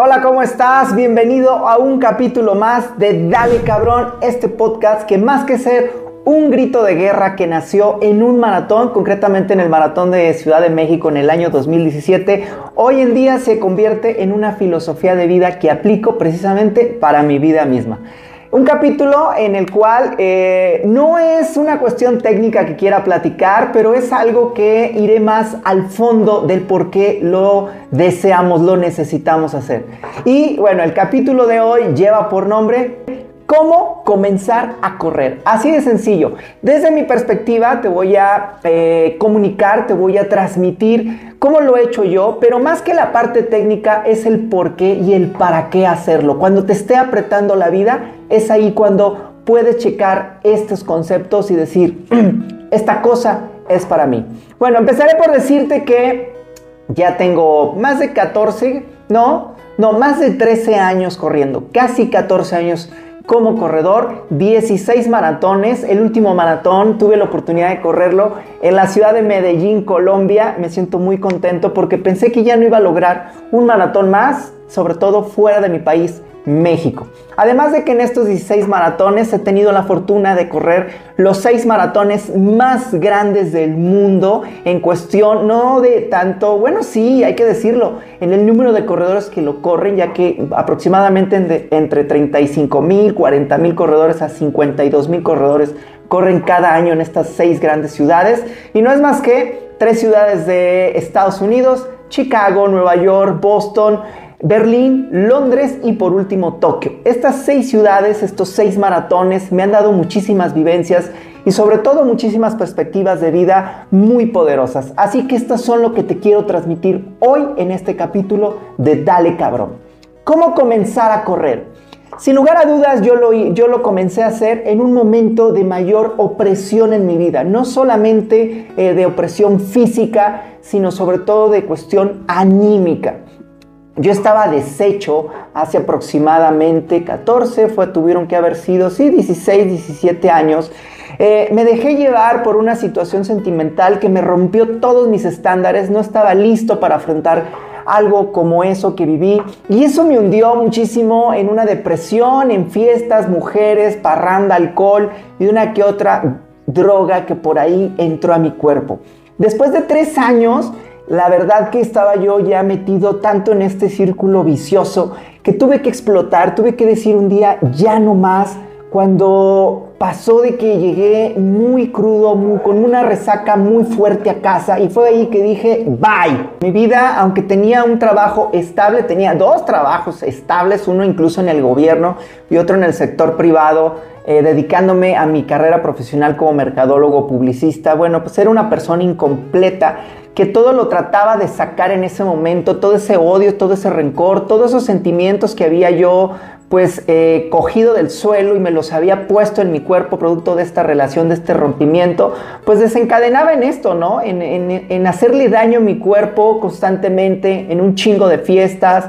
Hola, ¿cómo estás? Bienvenido a un capítulo más de Dale Cabrón, este podcast que más que ser un grito de guerra que nació en un maratón, concretamente en el maratón de Ciudad de México en el año 2017, hoy en día se convierte en una filosofía de vida que aplico precisamente para mi vida misma. Un capítulo en el cual eh, no es una cuestión técnica que quiera platicar, pero es algo que iré más al fondo del por qué lo deseamos, lo necesitamos hacer. Y bueno, el capítulo de hoy lleva por nombre ¿Cómo comenzar a correr? Así de sencillo. Desde mi perspectiva te voy a eh, comunicar, te voy a transmitir cómo lo he hecho yo, pero más que la parte técnica es el por qué y el para qué hacerlo. Cuando te esté apretando la vida, es ahí cuando puedes checar estos conceptos y decir, esta cosa es para mí. Bueno, empezaré por decirte que ya tengo más de 14, no, no, más de 13 años corriendo, casi 14 años como corredor, 16 maratones. El último maratón tuve la oportunidad de correrlo en la ciudad de Medellín, Colombia. Me siento muy contento porque pensé que ya no iba a lograr un maratón más, sobre todo fuera de mi país. México. Además de que en estos 16 maratones he tenido la fortuna de correr los 6 maratones más grandes del mundo en cuestión no de tanto, bueno sí, hay que decirlo, en el número de corredores que lo corren, ya que aproximadamente entre 35 mil, 40 mil corredores a 52 mil corredores corren cada año en estas 6 grandes ciudades y no es más que tres ciudades de Estados Unidos, Chicago, Nueva York, Boston, Berlín, Londres y por último Tokio. Estas seis ciudades, estos seis maratones me han dado muchísimas vivencias y sobre todo muchísimas perspectivas de vida muy poderosas. Así que estas son lo que te quiero transmitir hoy en este capítulo de Dale Cabrón. ¿Cómo comenzar a correr? Sin lugar a dudas, yo lo, yo lo comencé a hacer en un momento de mayor opresión en mi vida. No solamente eh, de opresión física, sino sobre todo de cuestión anímica. Yo estaba deshecho hace aproximadamente 14, fue, tuvieron que haber sido, sí, 16, 17 años. Eh, me dejé llevar por una situación sentimental que me rompió todos mis estándares, no estaba listo para afrontar algo como eso que viví y eso me hundió muchísimo en una depresión, en fiestas, mujeres, parranda, alcohol y una que otra droga que por ahí entró a mi cuerpo. Después de tres años, la verdad que estaba yo ya metido tanto en este círculo vicioso que tuve que explotar, tuve que decir un día ya no más. Cuando pasó de que llegué muy crudo, con una resaca muy fuerte a casa y fue ahí que dije, bye. Mi vida, aunque tenía un trabajo estable, tenía dos trabajos estables, uno incluso en el gobierno y otro en el sector privado, eh, dedicándome a mi carrera profesional como mercadólogo publicista. Bueno, pues era una persona incompleta que todo lo trataba de sacar en ese momento, todo ese odio, todo ese rencor, todos esos sentimientos que había yo pues eh, cogido del suelo y me los había puesto en mi cuerpo producto de esta relación, de este rompimiento, pues desencadenaba en esto, ¿no? En, en hacerle daño a mi cuerpo constantemente, en un chingo de fiestas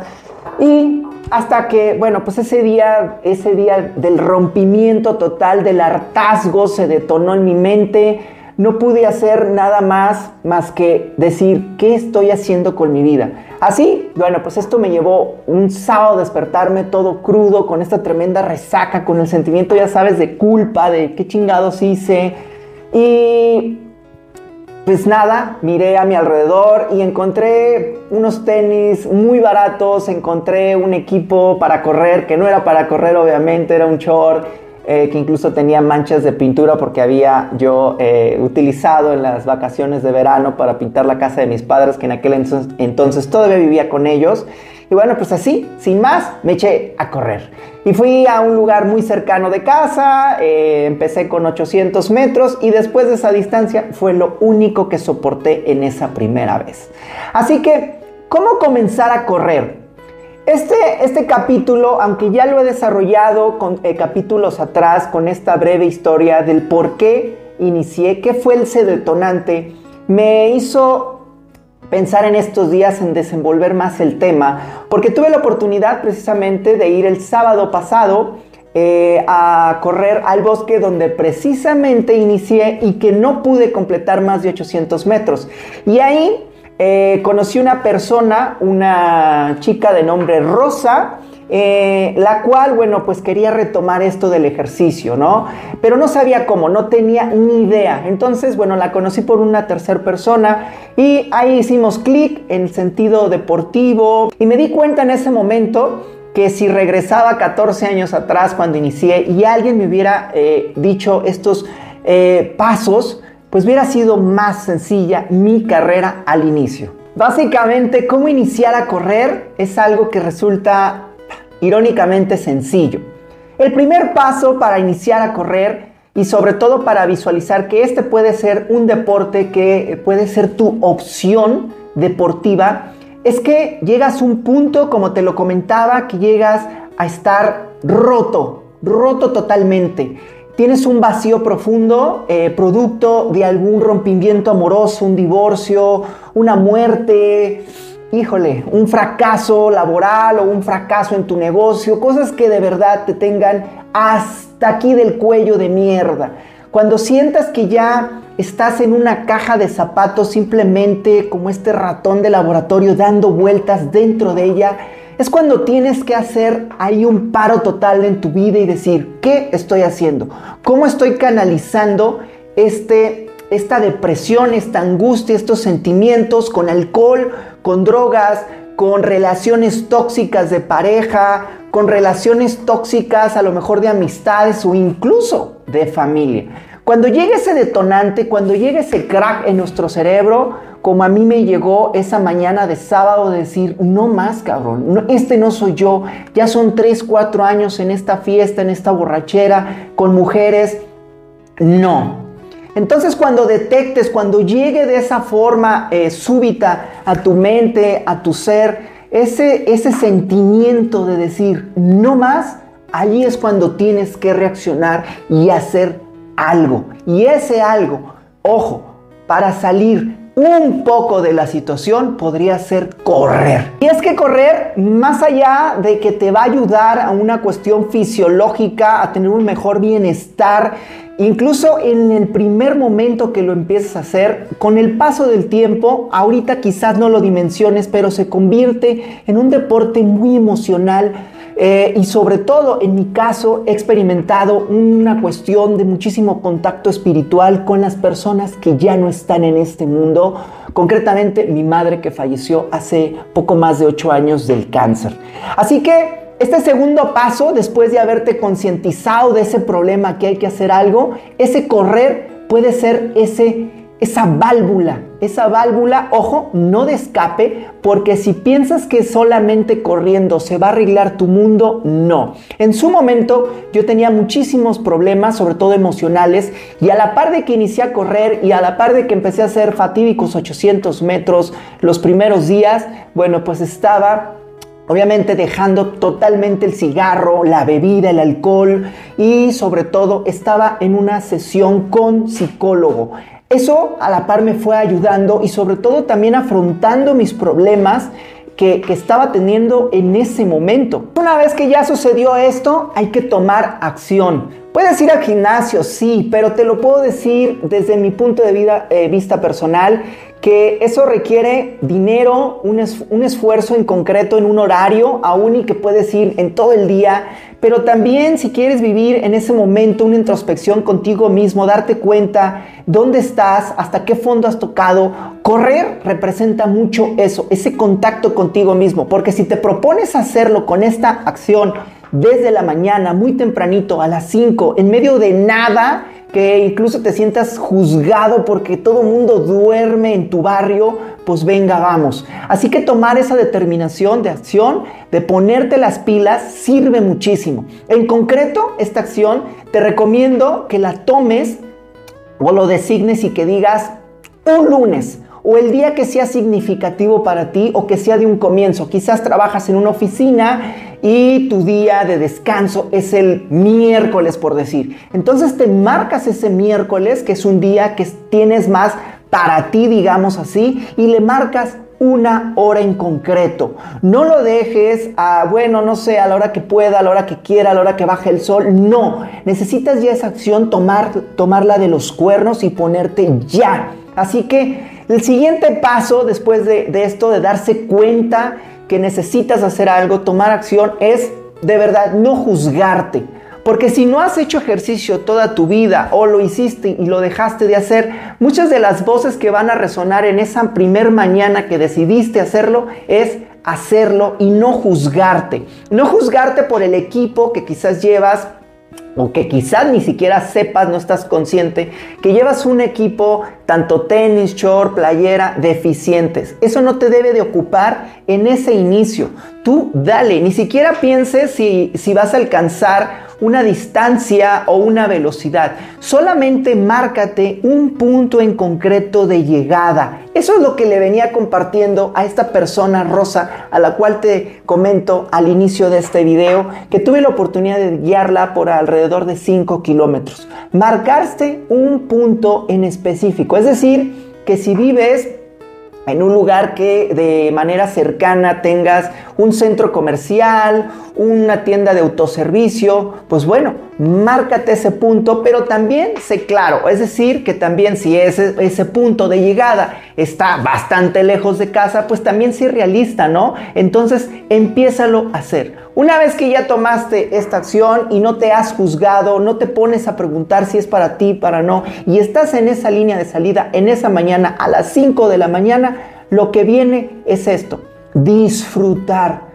y hasta que, bueno, pues ese día, ese día del rompimiento total, del hartazgo se detonó en mi mente, no pude hacer nada más más que decir, ¿qué estoy haciendo con mi vida? Así, bueno, pues esto me llevó un sábado despertarme todo crudo, con esta tremenda resaca, con el sentimiento, ya sabes, de culpa, de qué chingados hice. Y pues nada, miré a mi alrededor y encontré unos tenis muy baratos, encontré un equipo para correr, que no era para correr obviamente, era un short eh, que incluso tenía manchas de pintura porque había yo eh, utilizado en las vacaciones de verano para pintar la casa de mis padres, que en aquel entonces, todavía vivía con ellos. Y bueno, pues así, sin más, me eché a correr. Y fui a un lugar muy cercano de casa, eh, empecé con 800 metros y después de esa distancia fue lo único que soporté en esa primera vez. Así que, ¿cómo comenzar a correr? Este, este capítulo, aunque ya lo he desarrollado con eh, capítulos atrás, con esta breve historia del por qué inicié, qué fue ese detonante, me hizo pensar en estos días en desenvolver más el tema, porque tuve la oportunidad precisamente de ir el sábado pasado eh, a correr al bosque donde precisamente inicié y que no pude completar más de 800 metros. Y ahí eh, conocí una persona, una chica de nombre Rosa, eh, la cual, bueno, pues quería retomar esto del ejercicio, ¿no? Pero no sabía cómo, no tenía ni idea. Entonces, bueno, la conocí por una tercera persona y ahí hicimos clic en sentido deportivo y me di cuenta en ese momento que si regresaba 14 años atrás cuando inicié y alguien me hubiera eh, dicho estos pasos, pues hubiera sido más sencilla mi carrera al inicio. Básicamente, cómo iniciar a correr es algo que resulta irónicamente sencillo. El primer paso para iniciar a correr y sobre todo para visualizar que este puede ser un deporte que puede ser tu opción deportiva, es que llegas a un punto, como te lo comentaba, que llegas a estar roto, roto totalmente. Tienes un vacío profundo, eh, producto de algún rompimiento amoroso, un divorcio, una muerte, híjole, un fracaso laboral o un fracaso en tu negocio, cosas que de verdad te tengan hasta aquí del cuello de mierda. Cuando sientas que ya estás en una caja de zapatos simplemente como este ratón de laboratorio dando vueltas dentro de ella, es cuando tienes que hacer ahí un paro total en tu vida y decir, ¿qué estoy haciendo? ¿Cómo estoy canalizando este esta depresión, esta angustia, estos sentimientos con alcohol, con drogas, con relaciones tóxicas de pareja, con relaciones tóxicas a lo mejor de amistades o incluso de familia. Cuando llegue ese detonante, cuando llegue ese crack en nuestro cerebro, como a mí me llegó esa mañana de sábado, decir, no más cabrón, este no soy yo, ya son 3, 4 años en esta fiesta, en esta borrachera, con mujeres, no, entonces cuando detectes, cuando llegue de esa forma eh, súbita a tu mente, a tu ser, ese, ese sentimiento de decir no más, allí es cuando tienes que reaccionar y hacer algo. Y ese algo, ojo, para salir un poco de la situación podría ser correr. Y es que correr, más allá de que te va a ayudar a una cuestión fisiológica, a tener un mejor bienestar, Incluso en el primer momento que lo empieces a hacer, con el paso del tiempo, ahorita quizás no lo dimensiones, pero se convierte en un deporte muy emocional eh, y sobre todo en mi caso he experimentado una cuestión de muchísimo contacto espiritual con las personas que ya no están en este mundo, concretamente mi madre que falleció hace poco más de ocho años del cáncer. Así que este segundo paso, después de haberte concientizado de ese problema que hay que hacer algo, ese correr puede ser ese, esa válvula, esa válvula, ojo, no de escape, porque si piensas que solamente corriendo se va a arreglar tu mundo, no. En su momento yo tenía muchísimos problemas, sobre todo emocionales, y a la par de que inicié a correr y a la par de que empecé a hacer fatídicos 800 metros los primeros días, bueno, pues estaba Obviamente dejando totalmente el cigarro, la bebida, el alcohol y sobre todo estaba en una sesión con psicólogo. Eso a la par me fue ayudando y sobre todo también afrontando mis problemas que, que, estaba teniendo en ese momento. Una vez que ya sucedió esto, hay que tomar acción. Puedes ir al gimnasio, sí, pero te lo puedo decir desde mi punto de vida, eh, vista personal, que eso requiere dinero, un, esfuerzo en concreto en un horario, aún y que puedes ir en todo el día, pero también si quieres vivir en ese momento una introspección contigo mismo, darte cuenta dónde estás, hasta qué fondo has tocado, correr representa mucho eso, ese contacto contigo mismo, porque si te propones hacerlo con esta acción, desde la mañana, muy tempranito, a las 5, en medio de nada, que incluso te sientas juzgado porque todo mundo duerme en tu barrio, pues venga, vamos. Así que tomar esa determinación de acción, de ponerte las pilas, sirve muchísimo. En concreto, esta acción te recomiendo que la tomes o lo designes y que digas un lunes o el día que sea significativo para ti o que sea de un comienzo. Quizás trabajas en una oficina y tu día de descanso es el miércoles, por decir. Entonces te marcas ese miércoles, que es un día que tienes más para ti, digamos así, y le marcas una hora en concreto. No lo dejes a, bueno, no sé, a la hora que pueda, a la hora que quiera, a la hora que baje el sol. No, necesitas ya esa acción, tomar, tomarla de los cuernos y ponerte ya. Así que El siguiente paso después de, de esto, de darse cuenta que necesitas hacer algo, tomar acción, es de verdad no juzgarte. Porque si no has hecho ejercicio toda tu vida o lo hiciste y lo dejaste de hacer, muchas de las voces que van a resonar en esa primer mañana que decidiste hacerlo es hacerlo y no juzgarte. No juzgarte por el equipo que quizás llevas o que quizás ni siquiera sepas, no estás consciente, que llevas un equipo, tanto tenis, short, playera, deficientes. Eso no te debe de ocupar en ese inicio. Tú dale, ni siquiera pienses si, si vas a alcanzar una distancia o una velocidad. Solamente márcate un punto en concreto de llegada. Eso es lo que le venía compartiendo a esta persona rosa a la cual te comento al inicio de este video que tuve la oportunidad de guiarla por alrededor de 5 kilómetros. Marcaste un punto en específico. Es decir, que si vives en un lugar que de manera cercana tengas un centro comercial, una tienda de autoservicio, pues bueno, márcate ese punto, pero también sé claro, es decir, que también si ese, ese punto de llegada está bastante lejos de casa, pues también sé realista, ¿no? Entonces, empiézalo a hacer. Una vez que ya tomaste esta acción y no te has juzgado, no te pones a preguntar si es para ti, para no, y estás en esa línea de salida en esa mañana a las 5 de la mañana, lo que viene es esto, disfrutar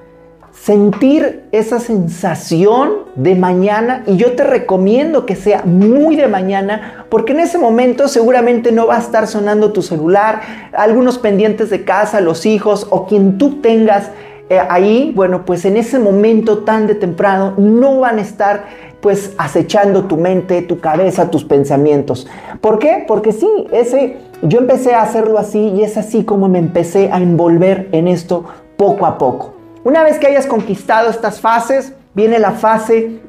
sentir esa sensación de mañana y yo te recomiendo que sea muy de mañana porque en ese momento seguramente no va a estar sonando tu celular, algunos pendientes de casa, los hijos o quien tú tengas eh, ahí, bueno, pues en ese momento tan de temprano no van a estar pues acechando tu mente, tu cabeza, tus pensamientos. ¿Por qué? Porque sí, ese yo empecé a hacerlo así y es así como me empecé a envolver en esto poco a poco. Una vez que hayas conquistado estas fases, viene la fase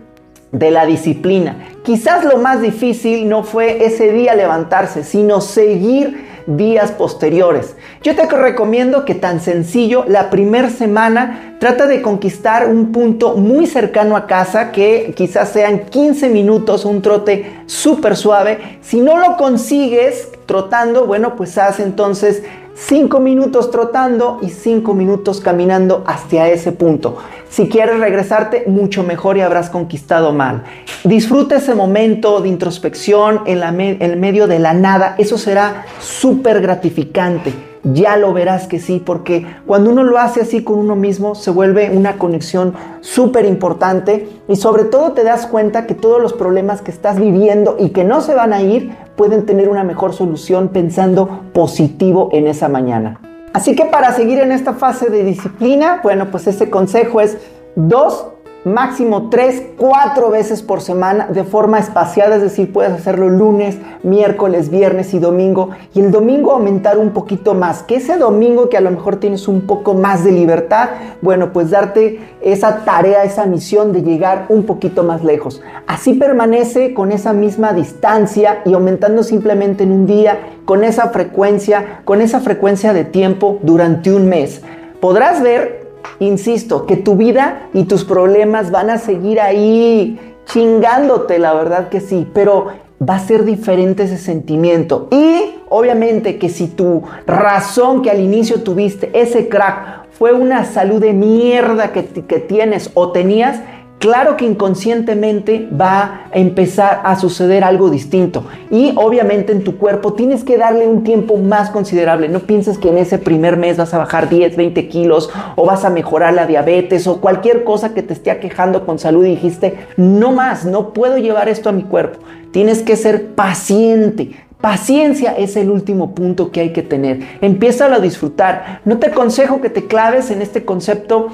de la disciplina. Quizás lo más difícil no fue ese día levantarse, sino seguir días posteriores. Yo te recomiendo que tan sencillo, la primera semana trata de conquistar un punto muy cercano a casa, que quizás sean 15 minutos, un trote súper suave. Si no lo consigues trotando, bueno, pues haz entonces 5 minutos trotando y 5 minutos caminando hacia ese punto. Si quieres regresarte, mucho mejor y habrás conquistado mal. Disfruta ese momento de introspección en, el medio de la nada. Eso será súper gratificante ya lo verás que sí, porque cuando uno lo hace así con uno mismo, se vuelve una conexión súper importante y sobre todo te das cuenta que todos los problemas que estás viviendo y que no se van a ir, pueden tener una mejor solución pensando positivo en esa mañana. Así que para seguir en esta fase de disciplina, bueno, pues ese consejo es dos máximo 3, 4 veces por semana de forma espaciada, es decir, puedes hacerlo lunes, miércoles, viernes y domingo, y el domingo aumentar un poquito más, que ese domingo que a lo mejor tienes un poco más de libertad, bueno, pues darte esa tarea, esa misión de llegar un poquito más lejos. Así permanece con esa misma distancia y aumentando simplemente en un día, con esa frecuencia, con esa frecuencia de tiempo durante un mes. Podrás ver Insisto, que tu vida y tus problemas van a seguir ahí chingándote, la verdad que sí, pero va a ser diferente ese sentimiento. Y obviamente que si tu razón que al inicio tuviste, ese crack, fue una salud de mierda que, que tienes o tenías, claro que inconscientemente va a empezar a suceder algo distinto. Y obviamente en tu cuerpo tienes que darle un tiempo más considerable. No pienses que en ese primer mes vas a bajar 10, 20 kilos o vas a mejorar la diabetes o cualquier cosa que te esté aquejando con salud y dijiste, no más, no puedo llevar esto a mi cuerpo. Tienes que ser paciente. Paciencia es el último punto que hay que tener. Empieza a disfrutar. No te aconsejo que te claves en este concepto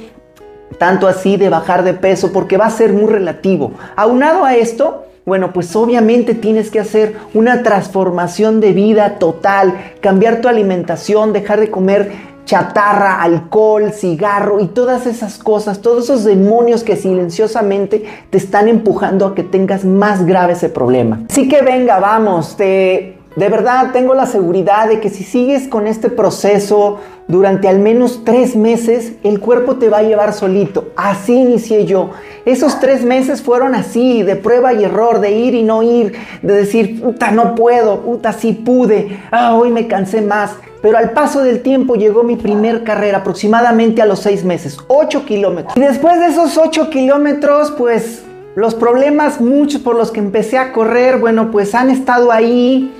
tanto así de bajar de peso, porque va a ser muy relativo. Aunado a esto, bueno, pues obviamente tienes que hacer una transformación de vida total, cambiar tu alimentación, dejar de comer chatarra, alcohol, cigarro y todas esas cosas, todos esos demonios que silenciosamente te están empujando a que tengas más grave ese problema. Así que venga, vamos, te de verdad tengo la seguridad de que si sigues con este proceso durante al menos tres meses, el cuerpo te va a llevar solito. Así inicié yo. Esos tres meses fueron así, de prueba y error, de ir y no ir, de decir, puta, no puedo, puta, sí pude, ah, hoy me cansé más. pero al paso del tiempo llegó mi primer carrera, aproximadamente a los seis meses, 8 kilómetros. Y después de esos 8 kilómetros, pues los problemas, muchos por los que empecé a correr, bueno, pues han estado ahí,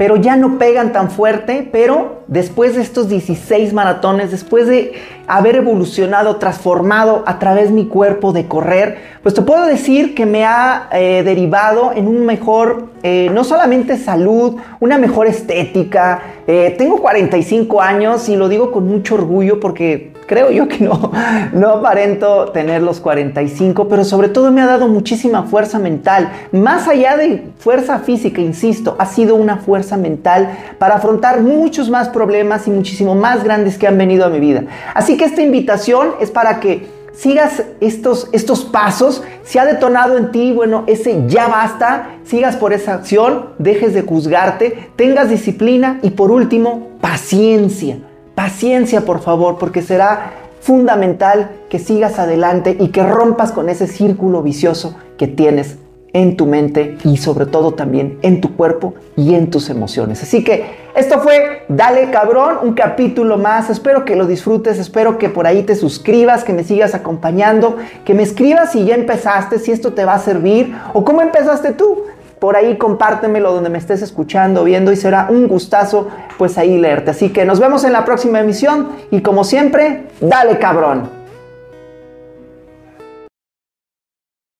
pero ya no pegan tan fuerte, pero después de estos 16 maratones, después de haber evolucionado, transformado a través de mi cuerpo de correr, pues te puedo decir que me ha eh, derivado en un mejor, eh, no solamente salud, una mejor estética. Eh, tengo 45 años y lo digo con mucho orgullo porque creo yo que no, no aparento tener los 45, pero sobre todo me ha dado muchísima fuerza mental. Más allá de fuerza física, insisto, ha sido una fuerza mental para afrontar muchos más problemas y muchísimo más grandes que han venido a mi vida. Así que esta invitación es para que sigas estos, estos pasos, si ha detonado en ti, bueno, ese ya basta, sigas por esa acción, dejes de juzgarte, tengas disciplina y por último, paciencia. Paciencia, por favor, porque será fundamental que sigas adelante y que rompas con ese círculo vicioso que tienes en tu mente y sobre todo también en tu cuerpo y en tus emociones. Así que esto fue Dale cabrón, un capítulo más. Espero que lo disfrutes, espero que por ahí te suscribas, que me sigas acompañando, que me escribas si ya empezaste, si esto te va a servir o cómo empezaste tú. Por ahí compártemelo donde me estés escuchando, viendo y será un gustazo pues ahí leerte. Así que nos vemos en la próxima emisión y como siempre, dale cabrón.